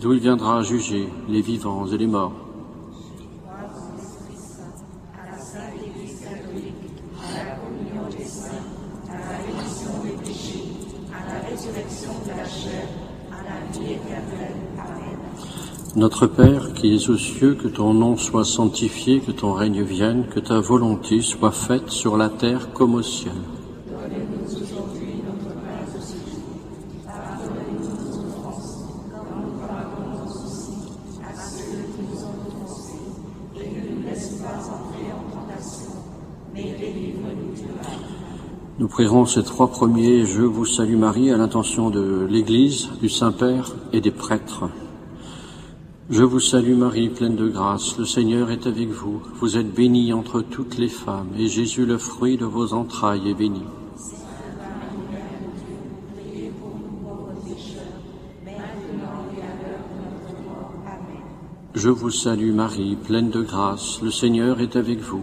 d'où il viendra juger les vivants et les morts. Notre Père qui es aux cieux, que ton nom soit sanctifié, que ton règne vienne, que ta volonté soit faite sur la terre comme au ciel. Prierons ces trois premiers Je vous salue Marie à l'intention de l'Église, du Saint-Père et des prêtres. Je vous salue Marie, pleine de grâce, le Seigneur est avec vous. Vous êtes bénie entre toutes les femmes, et Jésus, le fruit de vos entrailles, est béni. Je vous salue Marie, pleine de grâce, le Seigneur est avec vous.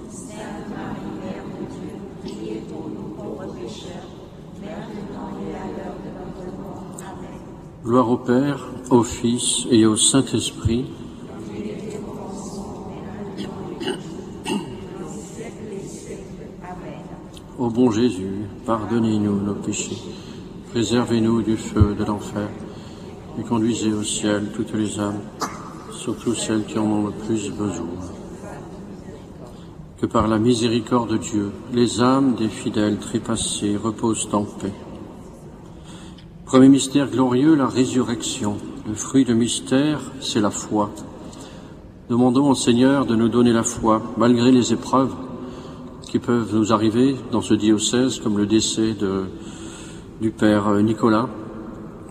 Gloire au Père, au Fils et au Saint-Esprit. Ô bon Jésus, pardonnez-nous nos péchés Préservez-nous du feu de l'enfer et conduisez au ciel toutes les âmes, surtout celles qui en ont le plus besoin. Que par la miséricorde de Dieu, les âmes des fidèles trépassés reposent en paix. Premier mystère glorieux, la résurrection. Le fruit de mystère, c'est la foi. Demandons au Seigneur de nous donner la foi, malgré les épreuves qui peuvent nous arriver dans ce diocèse, comme le décès de du Père Nicolas.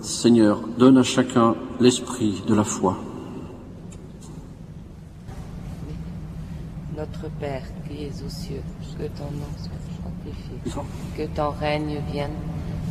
Seigneur, donne à chacun l'esprit de la foi. Notre Père qui es aux cieux, que ton nom soit sanctifié, que ton règne vienne,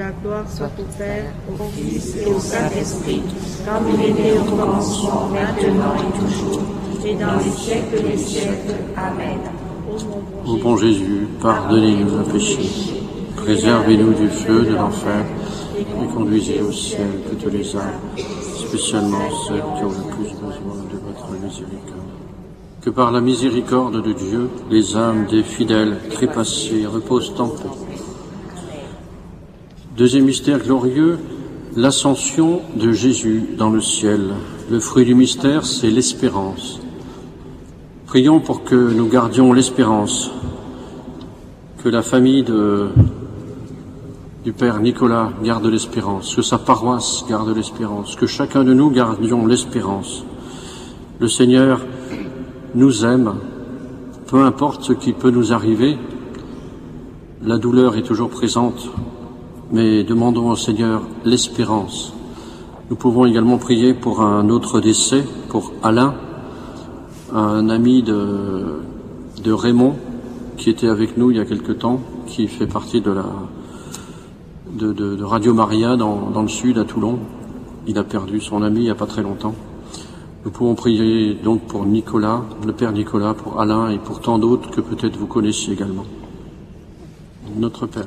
Que la gloire soit au Père, au Fils et au Saint-Esprit, comme il était au commencement, maintenant et toujours, et dans les siècles des siècles. Amen. Ô bon Jésus, pardonnez-nous nos péchés, préservez-nous du feu de l'enfer, et conduisez au ciel toutes les âmes, spécialement celles qui ont le plus besoin de votre miséricorde. Que par la miséricorde de Dieu, les âmes des fidèles trépassés reposent en paix. Deuxième mystère glorieux, l'ascension de Jésus dans le ciel. Le fruit du mystère, c'est l'espérance. Prions pour que nous gardions l'espérance, que la famille du Père Nicolas garde l'espérance, que sa paroisse garde l'espérance, que chacun de nous gardions l'espérance. Le Seigneur nous aime, peu importe ce qui peut nous arriver, la douleur est toujours présente, mais demandons au Seigneur l'espérance. Nous pouvons également prier pour un autre décès, pour Alain, un ami de, Raymond, qui était avec nous il y a quelque temps, qui fait partie de la de Radio Maria dans, dans, le sud, à Toulon. Il a perdu son ami il n'y a pas très longtemps. Nous pouvons prier donc pour Nicolas, le Père Nicolas, pour Alain et pour tant d'autres que peut-être vous connaissez également. Notre Père.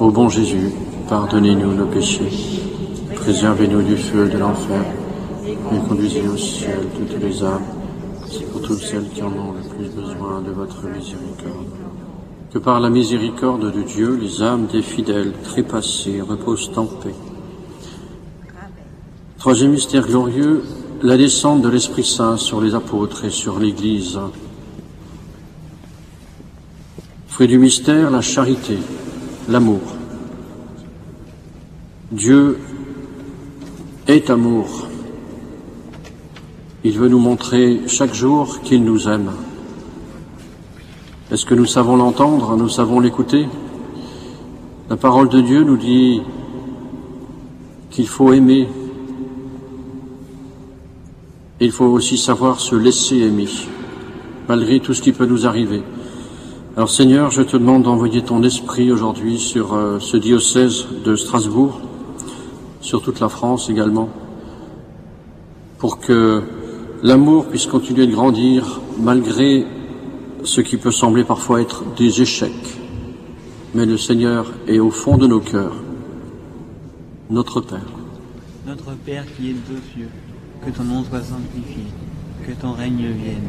Ô bon Jésus, pardonnez-nous nos péchés, préservez-nous du feu de l'enfer, et conduisez au ciel toutes les âmes, surtout celles qui en ont le plus besoin de votre miséricorde. Que par la miséricorde de Dieu, les âmes des fidèles trépassés reposent en paix. Troisième mystère glorieux, la descente de l'Esprit Saint sur les apôtres et sur l'Église. Fruit du mystère, la charité, l'amour. Dieu est amour. Il veut nous montrer chaque jour qu'il nous aime. Est-ce que nous savons l'entendre? Nous savons l'écouter? La parole de Dieu nous dit qu'il faut aimer. Il faut aussi savoir se laisser aimer, malgré tout ce qui peut nous arriver. Alors Seigneur, je te demande d'envoyer ton esprit aujourd'hui sur euh, ce diocèse de Strasbourg, sur toute la France également, pour que l'amour puisse continuer de grandir malgré ce qui peut sembler parfois être des échecs. Mais le Seigneur est au fond de nos cœurs, notre Père. Notre Père qui es aux cieux, que ton nom soit sanctifié, que ton règne vienne,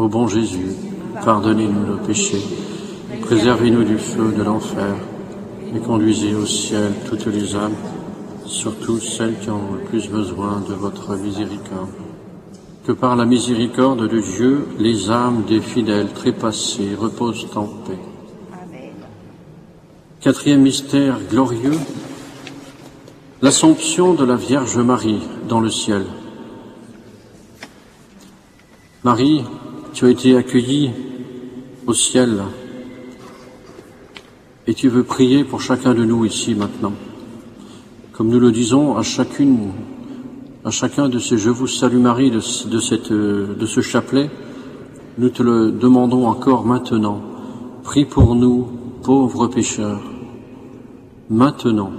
Ô bon Jésus, pardonnez-nous nos péchés, préservez-nous du feu de l'enfer, et conduisez au ciel toutes les âmes, surtout celles qui ont le plus besoin de votre miséricorde. Que par la miséricorde de Dieu, les âmes des fidèles trépassés reposent en paix. Amen. Quatrième mystère glorieux, l'Assomption de la Vierge Marie dans le ciel. Marie, tu as été accueillie au ciel et tu veux prier pour chacun de nous ici maintenant. Comme nous le disons à chacune, à chacun de ces Je vous salue Marie de, ce- de cette, de ce chapelet, nous te le demandons encore maintenant. Prie pour nous, pauvres pécheurs, maintenant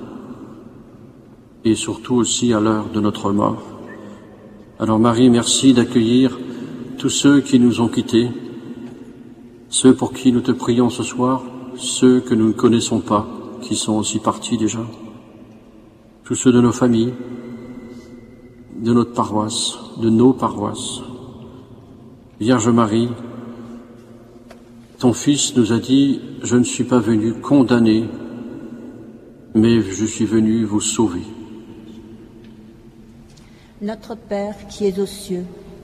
et surtout aussi à l'heure de notre mort. Alors Marie, merci d'accueillir tous ceux qui nous ont quittés, ceux pour qui nous te prions ce soir, ceux que nous ne connaissons pas, qui sont aussi partis déjà, tous ceux de nos familles, de notre paroisse, de nos paroisses. Vierge Marie, ton Fils nous a dit, je ne suis pas venu condamner, mais je suis venu vous sauver. Notre Père qui es aux cieux,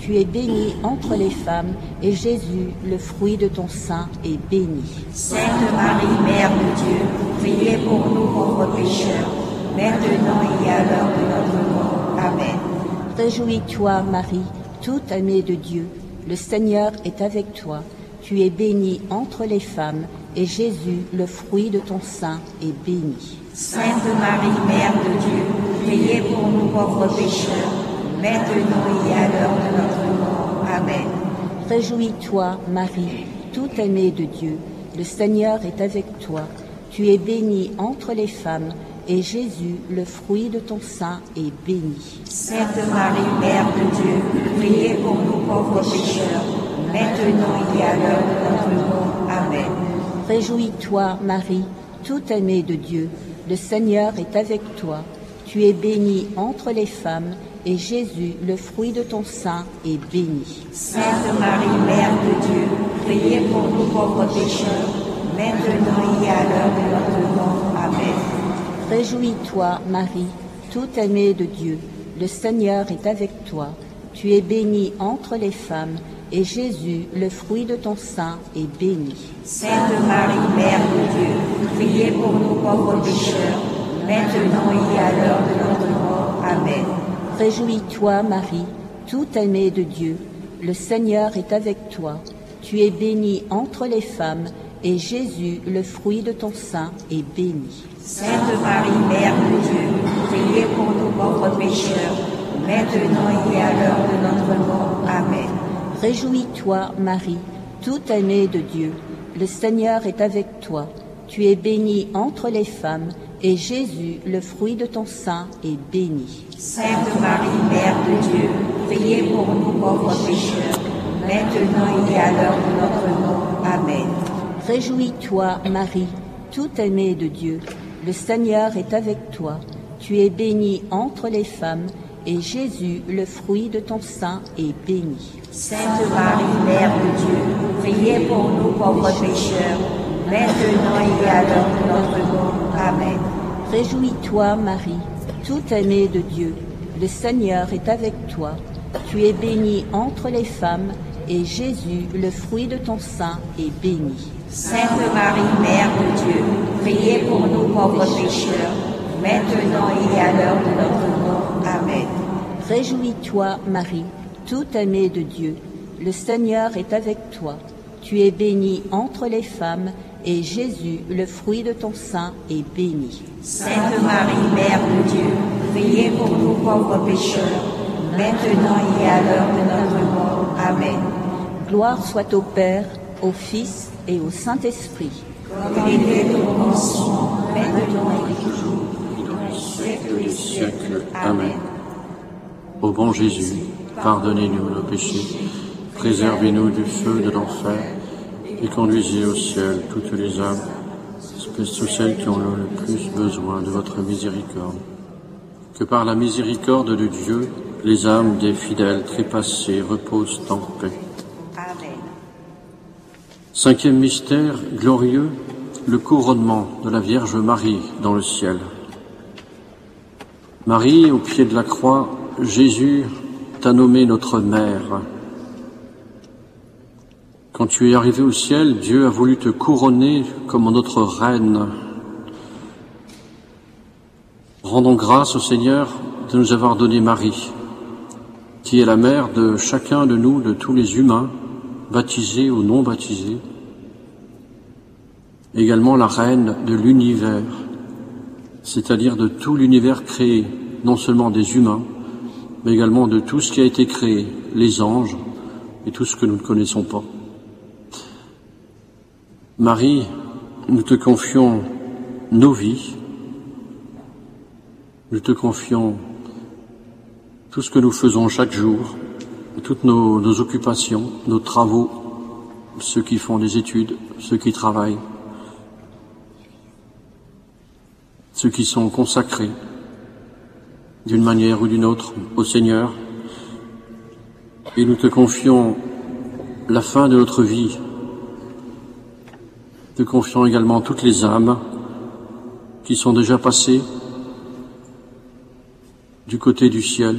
Tu es bénie entre les femmes, et Jésus, le fruit de ton sein, est béni. Sainte Marie, Mère de Dieu, priez pour nous pauvres pécheurs, maintenant et à l'heure de notre mort. Amen. Réjouis-toi, Marie, tout aimée de Dieu, le Seigneur est avec toi. Tu es bénie entre les femmes, et Jésus, le fruit de ton sein, est béni. Sainte Marie, Mère de Dieu, priez pour nous pauvres pécheurs, maintenant et à l'heure de notre mort. Amen. Réjouis-toi, Marie, tout aimée de Dieu, le Seigneur est avec toi. Tu es bénie entre les femmes, et Jésus, le fruit de ton sein, est béni. Sainte Marie, Mère de Dieu, priez pour nous pauvres pécheurs, maintenant et à l'heure de notre mort. Amen. Réjouis-toi, Marie, tout aimée de Dieu, le Seigneur est avec toi. Tu es bénie entre les femmes, et Jésus, le fruit de ton sein, est béni. Sainte Marie, Mère de Dieu, priez pour nous pauvres pécheurs, maintenant et à l'heure de notre mort. Amen. Réjouis-toi, Marie, tout aimée de Dieu, le Seigneur est avec toi. Tu es bénie entre les femmes, et Jésus, le fruit de ton sein, est béni. Sainte Marie, Mère de Dieu, priez pour nous pauvres pécheurs, maintenant et à l'heure de notre mort. Amen. Réjouis-toi, Marie, tout aimée de Dieu, le Seigneur est avec toi. Tu es bénie entre les femmes, et Jésus, le fruit de ton sein, est béni. Sainte Marie, Mère de Dieu, priez pour nous pauvres pécheurs, maintenant et à l'heure de notre mort. Amen. Réjouis-toi, Marie, tout aimée de Dieu, le Seigneur est avec toi. Tu es bénie entre les femmes, et Jésus, le fruit de ton sein, est béni. Sainte Marie, Mère de Dieu, priez pour nous pauvres pécheurs, maintenant et à l'heure de notre mort. Amen. Réjouis-toi, Marie, tout aimée de Dieu, le Seigneur est avec toi. Tu es bénie entre les femmes, et Jésus, le fruit de ton sein, est béni. Sainte Marie, Mère de Dieu, priez pour nous pauvres pécheurs, maintenant et à l'heure de notre mort. Amen. Réjouis-toi, Marie, tout aimée de Dieu. Le Seigneur est avec toi. Tu es bénie entre les femmes, et Jésus, le fruit de ton sein, est béni. Sainte Marie, Mère de Dieu, priez pour nous pauvres pécheurs, maintenant et à l'heure de notre mort. Amen. Réjouis-toi, Marie, tout aimée de Dieu. Le Seigneur est avec toi. Tu es bénie entre les femmes, et Jésus, le fruit de ton sein, est béni. Sainte Marie, Mère de Dieu, priez pour nous pauvres pécheurs, maintenant et à l'heure de notre mort. Amen. Gloire soit au Père, au Fils et au Saint-Esprit. Comme il était au commencement, maintenant et toujours, et dans les siècles des siècles. Amen. Ô bon Jésus, pardonnez-nous nos péchés, préservez-nous du feu de l'enfer, et conduisez au ciel toutes les âmes, espèces celles qui ont le plus besoin de votre miséricorde. Que par la miséricorde de Dieu, les âmes des fidèles trépassés reposent en paix. Amen. Cinquième mystère glorieux, le couronnement de la Vierge Marie dans le ciel. Marie, au pied de la croix, Jésus t'a nommé notre mère. Quand tu es arrivé au ciel, Dieu a voulu te couronner comme notre reine. Rendons grâce au Seigneur de nous avoir donné Marie, qui est la mère de chacun de nous, de tous les humains, baptisés ou non baptisés, également la reine de l'univers, c'est-à-dire de tout l'univers créé, non seulement des humains, mais également de tout ce qui a été créé, les anges et tout ce que nous ne connaissons pas. Marie, nous te confions nos vies, nous te confions tout ce que nous faisons chaque jour, toutes nos, occupations, nos travaux, ceux qui font des études, ceux qui travaillent, ceux qui sont consacrés d'une manière ou d'une autre au Seigneur. Et nous te confions la fin de notre vie. Te confions également toutes les âmes qui sont déjà passées du côté du ciel,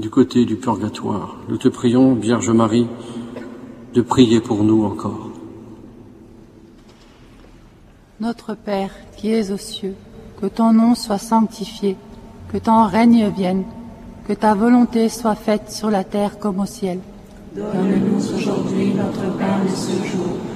du côté du purgatoire. Nous te prions, Vierge Marie, de prier pour nous encore. Notre Père qui es aux cieux, que ton nom soit sanctifié, que ton règne vienne, que ta volonté soit faite sur la terre comme au ciel. Donne-nous aujourd'hui notre pain de ce jour.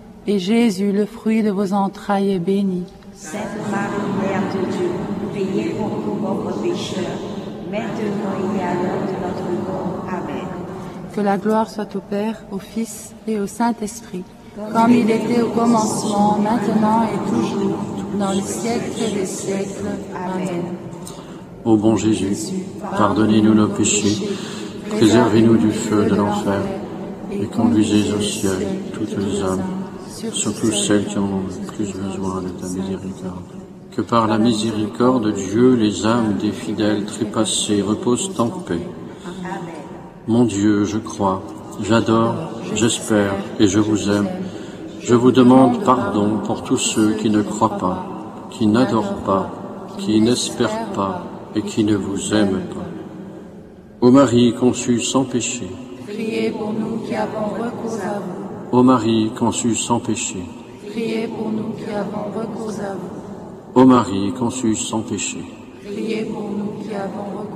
et Jésus, le fruit de vos entrailles, est béni. Sainte Marie, Mère de Dieu, priez pour nous pauvres pécheurs, maintenant et à l'heure de notre mort. Amen. Que la gloire soit au Père, au Fils et au Saint-Esprit, comme il était au commencement, maintenant et toujours, dans les siècles des siècles. Amen. Ô bon Jésus, pardonnez-nous nos péchés, préservez-nous du feu de l'enfer, et conduisez au ciel toutes les âmes, surtout celles qui en ont le plus besoin de ta miséricorde. Que par la miséricorde de Dieu, les âmes des fidèles trépassés reposent en paix. Mon Dieu, je crois, j'adore, j'espère et je vous aime. Je vous demande pardon pour tous ceux qui ne croient pas, qui n'adorent pas, qui n'espèrent pas et qui ne vous aiment pas. Ô Marie conçue sans péché, Priez pour nous qui avons recours à vous. Ô Marie conçue sans péché, Priez pour nous qui avons recours à vous. ô Marie conçue sans péché, Priez pour nous qui avons recours à vous.